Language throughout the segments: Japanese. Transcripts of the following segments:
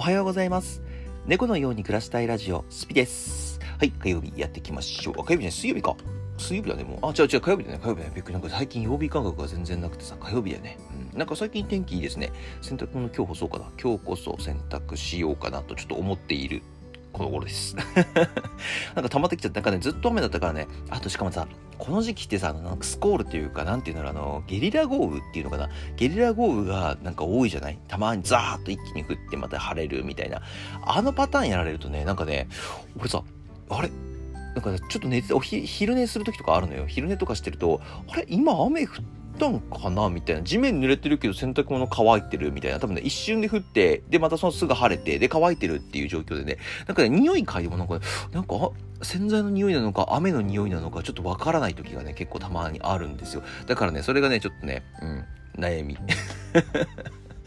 おはようございます。猫のように暮らしたいラジオ、スピです。はい、火曜日やっていきましょう。あ、火曜日ね、水曜日か。水曜日だね、もう。あ、違う違う、火曜日だね、火曜日だね。びっくり。なんか最近曜日感覚が全然なくてさ、火曜日だよね。うん。なんか最近天気いいですね。洗濯物今日干そうかな。今日こそ洗濯しようかなとちょっと思っている。この頃です。なんか溜まってきちゃって、なんかね、ずっと雨だったからね、あとしかもさ、この時期ってさ、なんかスコールっていうか、なんていうんだろう、あの、ゲリラ豪雨っていうのかな。ゲリラ豪雨がなんか多いじゃない？たまにザーッと一気に降ってまた晴れるみたいな。あのパターンやられるとね、なんかね、俺さ、あれ？なんか、ちょっと寝て、お昼寝する時とかあるのよ。昼寝とかしてると、あれ？今雨降ってたんかなみたいな。地面濡れてるけど洗濯物乾いてるみたいな。多分ね、一瞬で降って、で、またそのすぐ晴れて、で、乾いてるっていう状況でね、なんかね、匂い嗅いでもなんか、なんか、洗剤の匂いなのか、雨の匂いなのか、ちょっとわからない時がね、結構たまにあるんですよ。だからね、それがね、ちょっとね、うん、悩み。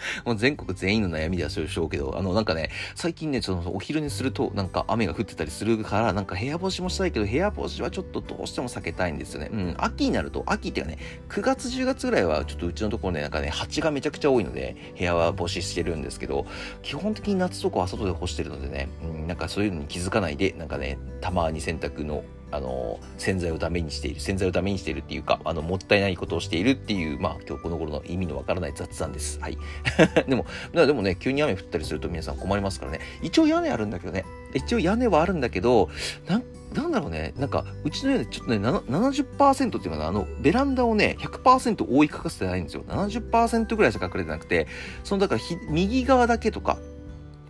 もう全国全員の悩みではそうでしょうけど、あの、なんかね、最近ね、ちょっと、お昼にすると、なんか雨が降ってたりするから、なんか部屋干しもしたいけど、部屋干しはちょっとどうしても避けたいんですよね。うん、秋になると、秋っていうかね、9月10月ぐらいは、ちょっとうちのところね、なんかね、蜂がめちゃくちゃ多いので、部屋は干ししてるんですけど、基本的に夏とかは外で干してるのでね、うん、なんかそういうのに気づかないで、なんかね、たまに洗濯のあの洗剤をダメにしている洗剤をダメにしているっていうかあのもったいないことをしているっていうまあ今日この頃の意味のわからない雑談です。はい。でもでもね急に雨降ったりすると皆さん困りますからね。一応屋根あるんだけどね。一応屋根はあるんだけどなんなんだろうね。なんかうちの屋根ちょっとね70%っていうかな。あのベランダをね100%覆いかかせてないんですよ。70%ぐらいしか隠れてなくて。そのだから右側だけとか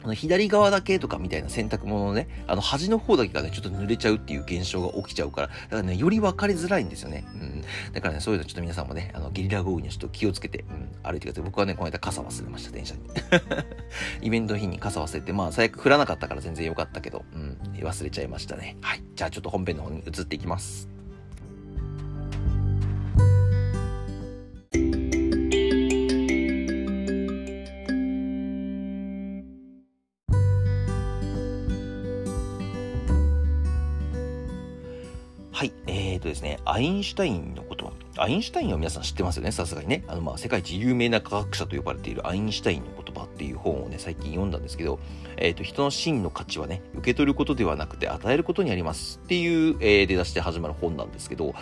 あの左側だけとかみたいな洗濯物のね、あの端の方だけがね、ちょっと濡れちゃうっていう現象が起きちゃうから、だからね、より分かりづらいんですよね。うん。だからね、そういうのちょっと皆さんもね、あの、ゲリラ豪雨にちょっと気をつけて、うん、歩いてください。僕はね、この間傘忘れました、電車に。イベントの日に傘忘れて、まあ、最悪降らなかったから全然良かったけど、うん、忘れちゃいましたね。はい。じゃあちょっと本編の方に移っていきます。ですね、アインシュタインのこと、アインシュタインは皆さん知ってますよね、さすがにね。あの、まあ、世界一有名な科学者と呼ばれているアインシュタインの言葉っていう本をね、最近読んだんですけど、えーと、人の真の価値はね、受け取ることではなくて与えることにありますっていう、えー、出だしで始まる本なんですけど、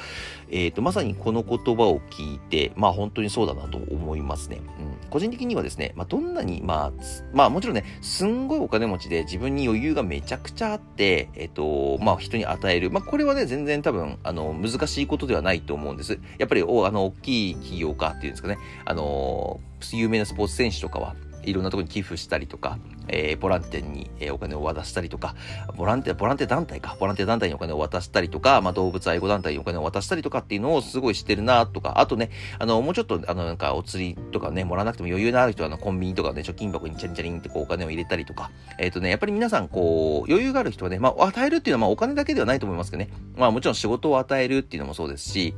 えーと、まさにこの言葉を聞いて、まあ、本当にそうだなと思いますね。うん、個人的にはですね、まあ、どんなに、まあ、まあ、もちろんね、すんごいお金持ちで自分に余裕がめちゃくちゃあって、えっ、と、まあ、人に与える。まあ、これはね、全然多分、あの、難しいことではないと思うんです。やっぱり、お、あの、大きい企業家っていうんですかね、あの、有名なスポーツ選手とかは、いろんなとこに寄付したりとか、えー、ボランティアに、え、お金を渡したりとか、ボランティア、ボランティア団体か、ボランティア団体にお金を渡したりとか、まあ、動物愛護団体にお金を渡したりとかっていうのをすごいしてるなとか、あとね、あの、もうちょっと、あの、なんか、お釣りとかね、もらわなくても余裕のある人は、あの、コンビニとかね、貯金箱にチャリンチャリンってこう、お金を入れたりとか、えっ、ー、とね、やっぱり皆さん、こう、余裕がある人はね、まあ、与えるっていうのは、まあ、お金だけではないと思いますけどね、まあ、もちろん仕事を与えるっていうのもそうですし、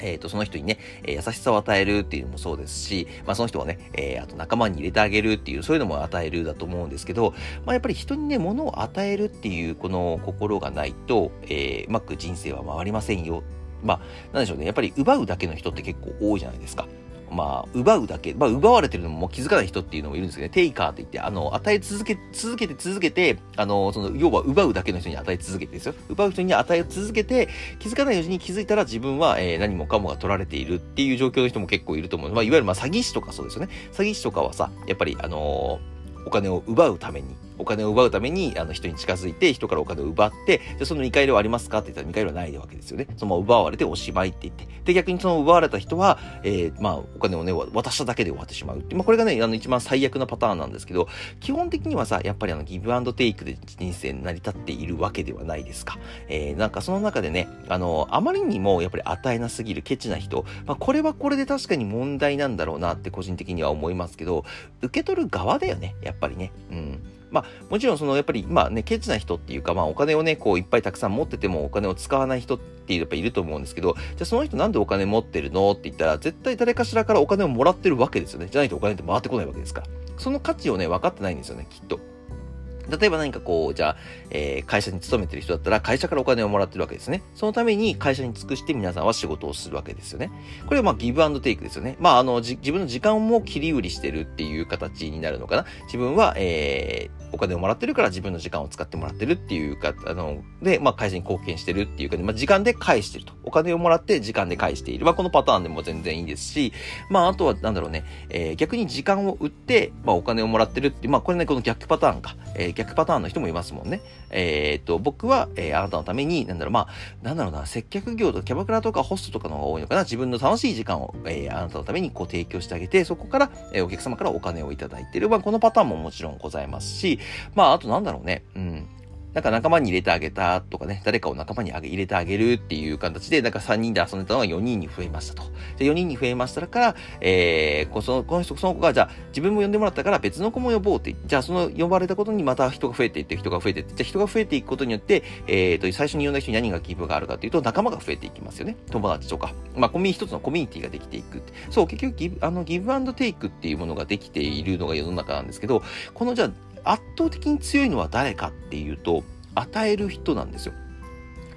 えっ、ー、と、その人にね、え、優しさを与えるっていうのもそうですし、まあその人をね、えー、あと仲間に入れてあげるっていう、そういうのも与えるだと思うんですけど、まあやっぱり人にね、物を与えるっていうこの心がないと、えうまく人生は回りませんよ。まあ、なんでしょうね。やっぱり奪うだけの人って結構多いじゃないですか。まあ、奪うだけ、まあ、奪われてるのも気づかない人っていうのもいるんですけどね、テイカーって言って、あの、与え続け、続けて続けて、あの、その、要は奪うだけの人に与え続けてですよ。奪う人に与え続けて、気づかないうちに気づいたら自分は、えー、何もかもが取られているっていう状況の人も結構いると思う。まあ、いわゆる、まあ、詐欺師とかそうですよね。詐欺師とかはさ、やっぱり、あのーお金を奪うために、お金を奪うために、あの人に近づいて、人からお金を奪って、で、その見返りはありますか？って言ったら見返りはないわけですよね。そのまま奪われておしまいって言って。で、逆にその奪われた人は、えー、まあ、お金をね、渡しただけで終わってしまうって。まあ、これがね、あの、一番最悪なパターンなんですけど、基本的にはさ、やっぱりあの、ギブアンドテイクで人生成り立っているわけではないですか。えー、なんかその中でね、あの、あまりにもやっぱり与えなすぎるケチな人、まあ、これはこれで確かに問題なんだろうなって個人的には思いますけど、受け取る側だよね、やっぱりね。うん。まあ、もちろんそのやっぱりまあねケチな人っていうかまあお金をねこういっぱいたくさん持っててもお金を使わない人ってやっぱいると思うんですけどじゃあその人なんでお金持ってるのって言ったら絶対誰かしらからお金をもらってるわけですよねじゃないとお金って回ってこないわけですか？らその価値をね分かってないんですよねきっと例えば何かこう、じゃあ、えー、会社に勤めてる人だったら、会社からお金をもらってるわけですね。そのために会社に尽くして皆さんは仕事をするわけですよね。これはまあ、ギブアンドテイクですよね。まあ、あの、自分の時間も切り売りしてるっていう形になるのかな。自分は、えー、お金をもらってるから自分の時間を使ってもらってるっていうか、あの、で、まあ、会社に貢献してるっていうか、まあ、時間で返してると。お金をもらって時間で返している。まあ、このパターンでも全然いいですし、まあ、あとは、なんだろうね、えー、逆に時間を売って、まあ、お金をもらってるって、まあ、これね、この逆パターンか。えー、逆パターンの人もいますもんね。えー、っと、僕は、えー、あなたのために、なんだろう、まあ、なんだろうな、接客業とかキャバクラとかホストとかの方が多いのかな。自分の楽しい時間を、えー、あなたのためにこう提供してあげて、そこから、えー、お客様からお金をいただいている。まあ、このパターンももちろんございますし、まあ、あとなんだろうね、うん。なんか仲間に入れてあげたとかね、誰かを仲間に入れてあげるっていう形で、なんか3人で遊んでたのが4人に増えましたと。で、4人に増えましたから、えー、その、この人、その子が、じゃあ自分も呼んでもらったから別の子も呼ぼうって、じゃあその呼ばれたことにまた人が増えていって、人が増えていって、じゃあ人が増えていくことによって、えーと、最初に呼んだ人に何が気分があるかっていうと、仲間が増えていきますよね。友達とか。まあ、コミュニ一つのコミュニティができていく。そう、結局ギブ、あの、ギブアンドテイクっていうものができているのが世の中なんですけど、このじゃあ、圧倒的に強いのは誰かっていうと、与える人なんですよ。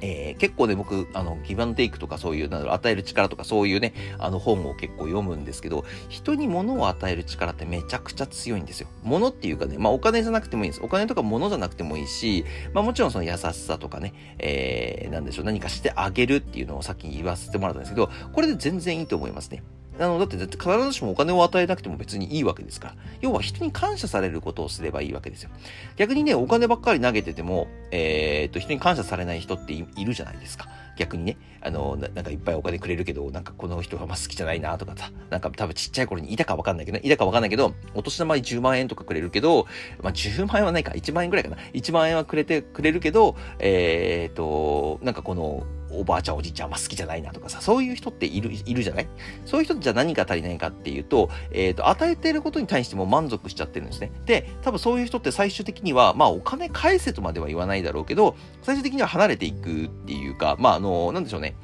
えー、結構ね、僕、あの、ギブアンテイクとかそういう、なんだろう、与える力とかそういうね、あの本を結構読むんですけど、人に物を与える力ってめちゃくちゃ強いんですよ。物っていうかね、まあお金じゃなくてもいいんです。お金とか物じゃなくてもいいし、まあもちろんその優しさとかね、えー、なんでしょう、何かしてあげるっていうのをさっき言わせてもらったんですけど、これで全然いいと思いますね。あの、だって必ずしもお金を与えなくても別にいいわけですから。要は人に感謝されることをすればいいわけですよ。逆にね、お金ばっかり投げてても、えー、っと、人に感謝されない人っているじゃないですか。逆にね、あのな、なんかいっぱいお金くれるけど、なんかこの人がま好きじゃないなとかさ、なんか多分ちっちゃい頃にいたかわかんないけど、ね、いたかわかんないけど、お年玉に10万円とかくれるけど、まあ10万円はないか、1万円ぐらいかな。1万円はくれてくれるけど、えー、っと、なんかこの、おばあちゃんおじいちゃんは好きじゃないなとかさ、そういう人っている、いるじゃない？そういう人じゃ何が足りないかっていうと、えっ、ー、と、与えていることに対しても満足しちゃってるんですね。で、多分そういう人って最終的には、まあお金返せとまでは言わないだろうけど、最終的には離れていくっていうか、まああの、なんでしょうね。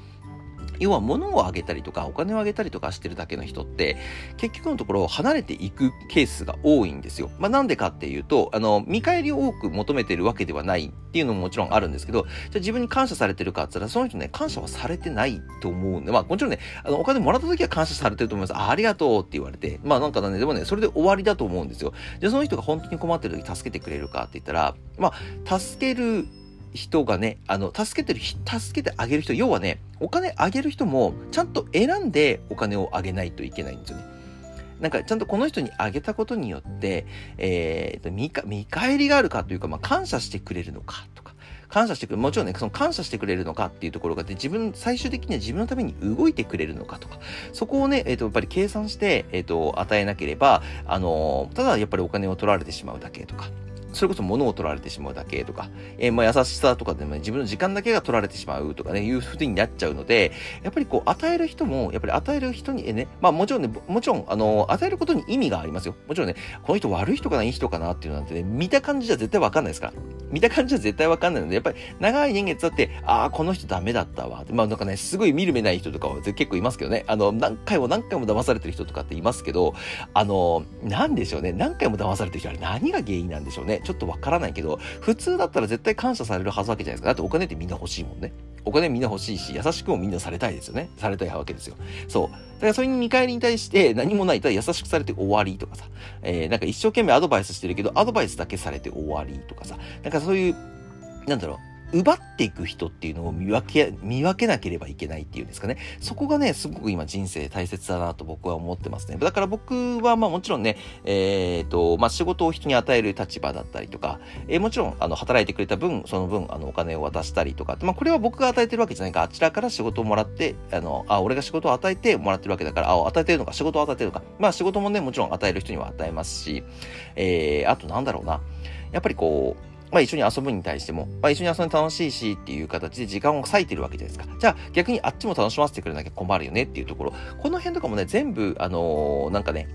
要は物をあげたりとかお金をあげたりとかしてるだけの人って結局のところ離れていくケースが多いんですよ。まあなんでかっていうと、あの、見返りを多く求めてるわけではないっていうのももちろんあるんですけど、じゃあ自分に感謝されてるかって言ったらその人ね、感謝はされてないと思うんで、まあもちろんね、あの、お金もらった時は感謝されてると思います。あありがとうって言われて、まあなんかね、でもね、それで終わりだと思うんですよ。じゃあその人が本当に困ってる時助けてくれるかって言ったら、まあ、助ける人がね、あの、助けてる、助けてあげる人、要はね、お金あげる人も、ちゃんと選んでお金をあげないといけないんですよね。なんか、ちゃんとこの人にあげたことによって、えー、見か、見返りがあるかというか、まあ、感謝してくれるのかとか、感謝してくれる、もちろんね、その感謝してくれるのかっていうところがで、自分、最終的には自分のために動いてくれるのかとか、そこをね、えっ、ー、と、やっぱり計算して、えっ、ー、と、与えなければ、あのー、ただやっぱりお金を取られてしまうだけとか、それこそ物を取られてしまうだけとか、えー、まあ優しさとかでも、ね、自分の時間だけが取られてしまうとかね、いうふうになっちゃうので、やっぱりこう、与える人も、やっぱり与える人に、えね、まあもちろんね、もちろん、あの、与えることに意味がありますよ。もちろんね、この人悪い人かな、いい人かなっていうなんてね、見た感じじゃ絶対わかんないですから。見た感じは絶対わかんないので、やっぱり長い年月だって、ああ、この人ダメだったわ。まあなんかね、すごい見る目ない人とかは結構いますけどね、あの、何回も何回も騙されてる人とかっていますけど、あの、なんでしょうね、何回も騙されてる人は何が原因なんでしょうね。ちょっとわからないけど、普通だったら絶対感謝されるはずわけじゃないですか。だってお金ってみんな欲しいもんね。お金みんな欲しいし、優しくもみんなされたいですよね。されたいわけですよ。そう。だからそれに見返りに対して何もないただ優しくされて終わりとかさ、えー、なんか一生懸命アドバイスしてるけど、アドバイスだけされて終わりとかさ、なんかそういう、なんだろう、奪っていく人っていうのを見分け、見分けなければいけないっていうんですかね。そこがね、すごく今人生大切だなと僕は思ってますね。だから僕はまあもちろんね、えっ、ー、と、まあ仕事を人に与える立場だったりとか、えー、もちろん、あの、働いてくれた分、その分、あの、お金を渡したりとか、まあこれは僕が与えてるわけじゃないか、あちらから仕事をもらって、あの、あ、俺が仕事を与えてもらってるわけだから、あ、与えてるのか、仕事を与えてるのか。まあ仕事もね、もちろん与える人には与えますし、えー、あとなんだろうな。やっぱりこう、まあ一緒に遊ぶに対しても、まあ一緒に遊んで楽しいしっていう形で時間を割いてるわけじゃないですか。じゃあ逆にあっちも楽しませてくれなきゃ困るよねっていうところ。この辺とかもね、全部、あのー、なんかね、やっ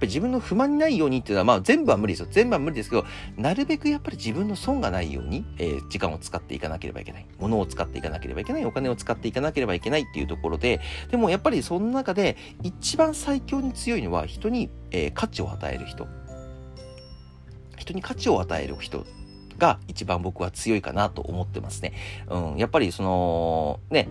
ぱり自分の不満にないようにっていうのは、まあ全部は無理ですよ。全部は無理ですけど、なるべくやっぱり自分の損がないように、えー、時間を使っていかなければいけない。物を使っていかなければいけない。お金を使っていかなければいけないっていうところで、でもやっぱりその中で一番最強に強いのは人に、えー、価値を与える人。人に価値を与える人が一番僕は強いかなと思ってますね。うん、やっぱりその、ね、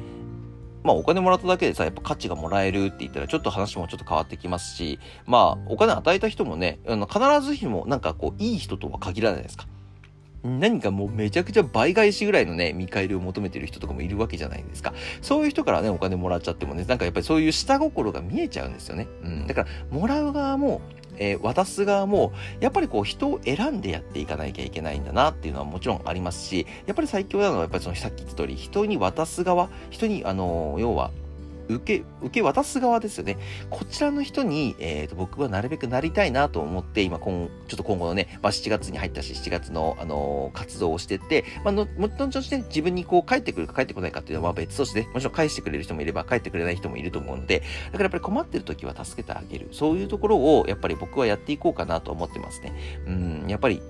まあお金もらっただけでさ、やっぱ価値がもらえるって言ったらちょっと話もちょっと変わってきますし、まあお金与えた人もね、あの必ずしもなんかこういい人とは限らないですか。何かもうめちゃくちゃ倍返しぐらいのね、見返りを求めてる人とかもいるわけじゃないですか。そういう人からね、お金もらっちゃってもね、なんかやっぱりそういう下心が見えちゃうんですよね。うん。だから、もらう側も、えー、渡す側も、やっぱりこう人を選んでやっていかなきゃいけないんだなっていうのはもちろんありますし、やっぱり最強なのはやっぱりそのさっき言った通り、人に渡す側、人に、あの、要は、受け、受け渡す側ですよね。こちらの人に、えーと、僕はなるべくなりたいなと思って、今、今、ちょっと今後のね、まあ、7月に入ったし、7月の、あのー、活動をしてって、まあ、の、もちろんね、自分にこう、帰ってくるか帰ってこないかっていうのは別として、もちろん返してくれる人もいれば、帰ってくれない人もいると思うので、だからやっぱり困ってる時は助けてあげる。そういうところを、やっぱり僕はやっていこうかなと思ってますね。うん、やっぱり、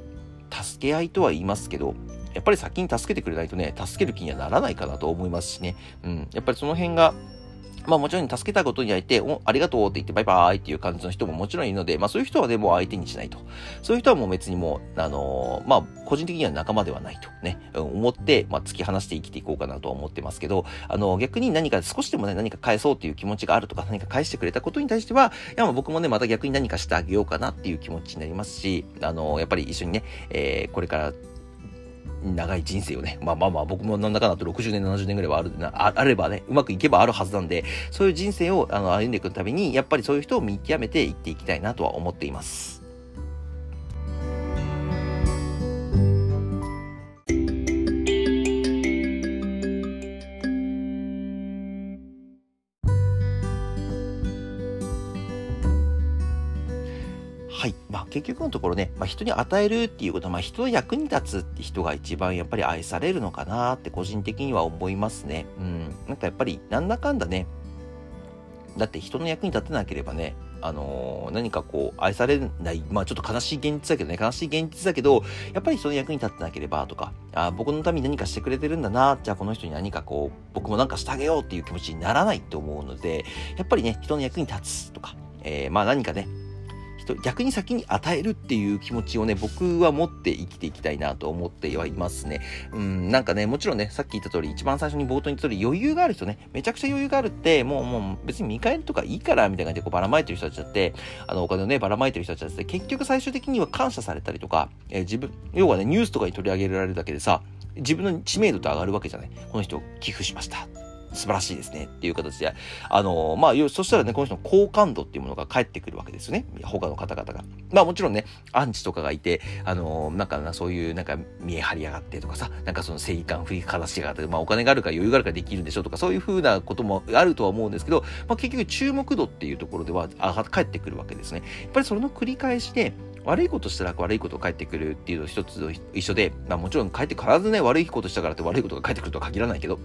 助け合いとは言いますけど、やっぱり先に助けてくれないとね、助ける気にはならないかなと思いますしね。うん、やっぱりその辺が、まあもちろん助けたことにあいて、お、ありがとうって言ってバイバーイっていう感じの人ももちろんいるので、まあそういう人はね、も相手にしないと。そういう人はもう別にもう、あのー、まあ個人的には仲間ではないとね、思って、まあ突き放して生きていこうかなとは思ってますけど、あのー、逆に何か少しでもね、何か返そうっていう気持ちがあるとか、何か返してくれたことに対しては、いや、まあ僕もね、また逆に何かしてあげようかなっていう気持ちになりますし、あのー、やっぱり一緒にね、えー、これから長い人生をね、まあまあまあ僕もなんだかんだと60年、70年ぐらいはあるああればね、うまくいけばあるはずなんで、そういう人生をあの歩んでいくために、やっぱりそういう人を見極めていっていきたいなとは思っています。はい。まあ結局のところね、まあ、人に与えるっていうことは、まあ人の役に立つって人が一番やっぱり愛されるのかなって個人的には思いますね。うん。なんかやっぱりなんだかんだね、だって人の役に立てなければね、あのー、何かこう、愛されない、まあちょっと悲しい現実だけどね、悲しい現実だけど、やっぱり人の役に立ってなければとか、あ僕のために何かしてくれてるんだな、じゃあこの人に何かこう、僕も何かしてあげようっていう気持ちにならないと思うので、やっぱりね、人の役に立つとか、えー、まあ何かね、人、逆に先に与えるっていう気持ちをね、僕は持って生きていきたいなと思ってはいますね。うん、なんかね、もちろんね、さっき言った通り、一番最初に冒頭に言った通り、余裕がある人ね、めちゃくちゃ余裕があるって、もう、もう別に見返りとかいいから、みたいな感じでこうばらまいてる人たちだって、あの、お金をね、ばらまいてる人たちだって、結局最終的には感謝されたりとか、えー、自分、要はね、ニュースとかに取り上げられるだけでさ、自分の知名度って上がるわけじゃない。この人寄付しました。素晴らしいですねっていう形で、あのまあ、そしたらね、この人の好感度っていうものが返ってくるわけですよね。他の方々が。まあもちろんね、アンチとかがいて、あのなんかそういうなんか見え張りやがってとかさ、なんかその正義感振りかざしやがって、まあお金があるから余裕があるからできるんでしょとか、そういうふうなこともあるとは思うんですけど、まあ結局注目度っていうところでは、あ返ってくるわけですね。やっぱりそれの繰り返しで、悪いことしたら悪いこと返ってくるっていうの一つと一緒で、まあもちろん返って必ずね、悪いことしたからって悪いことが返ってくるとは限らないけど、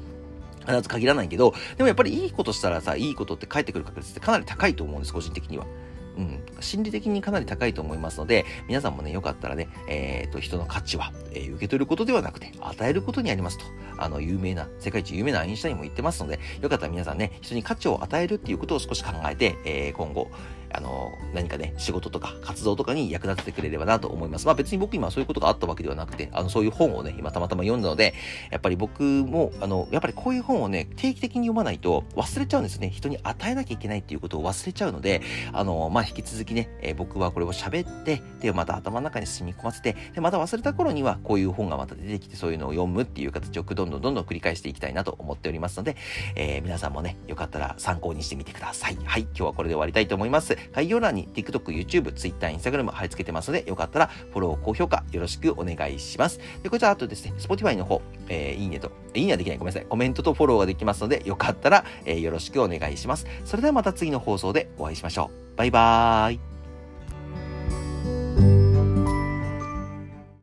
必ず限らないけど、でもやっぱりいいことしたらさ、いいことって返ってくる確率ってかなり高いと思うんです、個人的には。うん、心理的にかなり高いと思いますので、皆さんもね、よかったらね、えっ、ー、と、人の価値は、えー、受け取ることではなくて、与えることにありますと、あの、有名な、世界一有名なアインシュタインも言ってますので、よかったら皆さんね、人に価値を与えるっていうことを少し考えて、えー、今後、あの、何かね、仕事とか活動とかに役立ててくれればなと思います。まあ別に僕今そういうことがあったわけではなくて、あの、そういう本をね、今たまたま読んだので、やっぱり僕も、あの、やっぱりこういう本をね、定期的に読まないと忘れちゃうんですね。人に与えなきゃいけないっていうことを忘れちゃうので、あの、まあ引き続きね、えー、僕はこれを喋って、で、また頭の中に染み込ませて、で、また忘れた頃にはこういう本がまた出てきて、そういうのを読むっていう形をどんどんどんどん繰り返していきたいなと思っておりますので、えー、皆さんもね、よかったら参考にしてみてください。はい、今日はこれで終わりたいと思います。概要欄に TikTok、YouTube、Twitter、Instagram 貼り付けてますので、よかったらフォロー、高評価よろしくお願いします。で、こちらあとですね、Spotify の方、えー、いいねと、いいねはできない。ごめんなさい。コメントとフォローができますので、よかったら、えー、よろしくお願いします。それではまた次の放送でお会いしましょう。バイバーイ。